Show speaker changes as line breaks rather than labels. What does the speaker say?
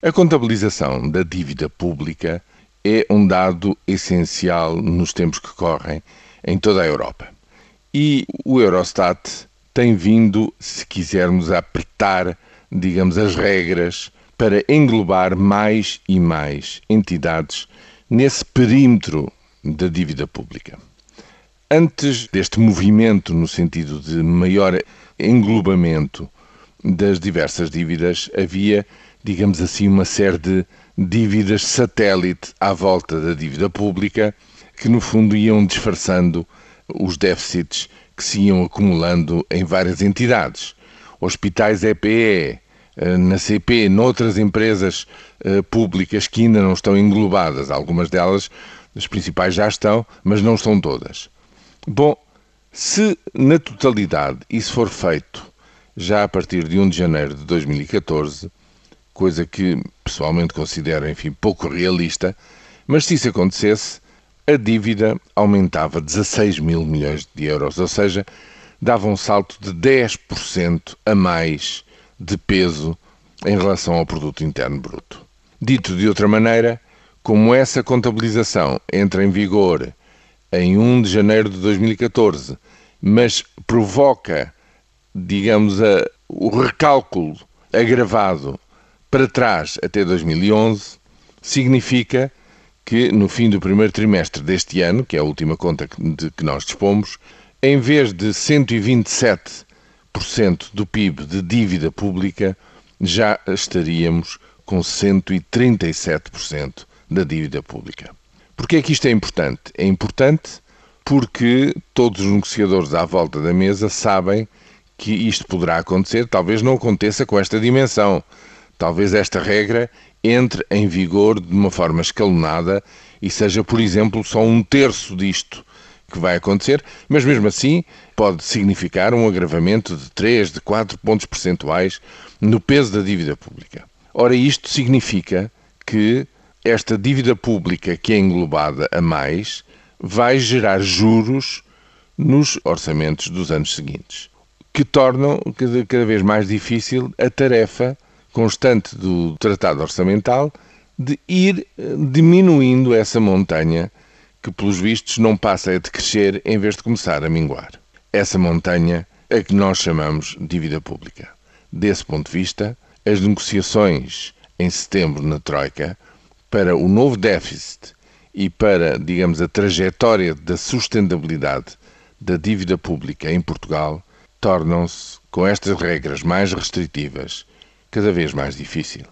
A contabilização da dívida pública é um dado essencial nos tempos que correm em toda a Europa. E o Eurostat tem vindo, se quisermos, a apertar, digamos, as regras para englobar mais e mais entidades nesse perímetro da dívida pública. Antes deste movimento no sentido de maior englobamento das diversas dívidas, havia digamos assim, uma série de dívidas satélite à volta da dívida pública, que no fundo iam disfarçando os déficits que se iam acumulando em várias entidades. Hospitais EPE, eh, na CP, noutras empresas eh, públicas que ainda não estão englobadas, algumas delas, as principais já estão, mas não estão todas. Bom, se na totalidade isso for feito já a partir de 1 de janeiro de 2014, coisa que pessoalmente considero, enfim, pouco realista, mas se isso acontecesse, a dívida aumentava 16 mil milhões de euros, ou seja, dava um salto de 10% a mais de peso em relação ao produto interno bruto. Dito de outra maneira, como essa contabilização entra em vigor em 1 de janeiro de 2014, mas provoca, digamos, a, o recálculo agravado para trás até 2011 significa que no fim do primeiro trimestre deste ano, que é a última conta de que nós dispomos, em vez de 127% do PIB de dívida pública, já estaríamos com 137% da dívida pública. Porquê é que isto é importante? É importante porque todos os negociadores à volta da mesa sabem que isto poderá acontecer, talvez não aconteça com esta dimensão, Talvez esta regra entre em vigor de uma forma escalonada e seja, por exemplo, só um terço disto que vai acontecer, mas mesmo assim pode significar um agravamento de 3, de 4 pontos percentuais no peso da dívida pública. Ora, isto significa que esta dívida pública que é englobada a mais vai gerar juros nos orçamentos dos anos seguintes, que tornam cada vez mais difícil a tarefa constante do tratado orçamental de ir eh, diminuindo essa montanha que, pelos vistos, não passa a decrescer em vez de começar a minguar. Essa montanha é que nós chamamos dívida pública. Desse ponto de vista, as negociações em setembro na Troika para o novo déficit e para, digamos, a trajetória da sustentabilidade da dívida pública em Portugal tornam-se, com estas regras mais restritivas, cada vez mais difícil.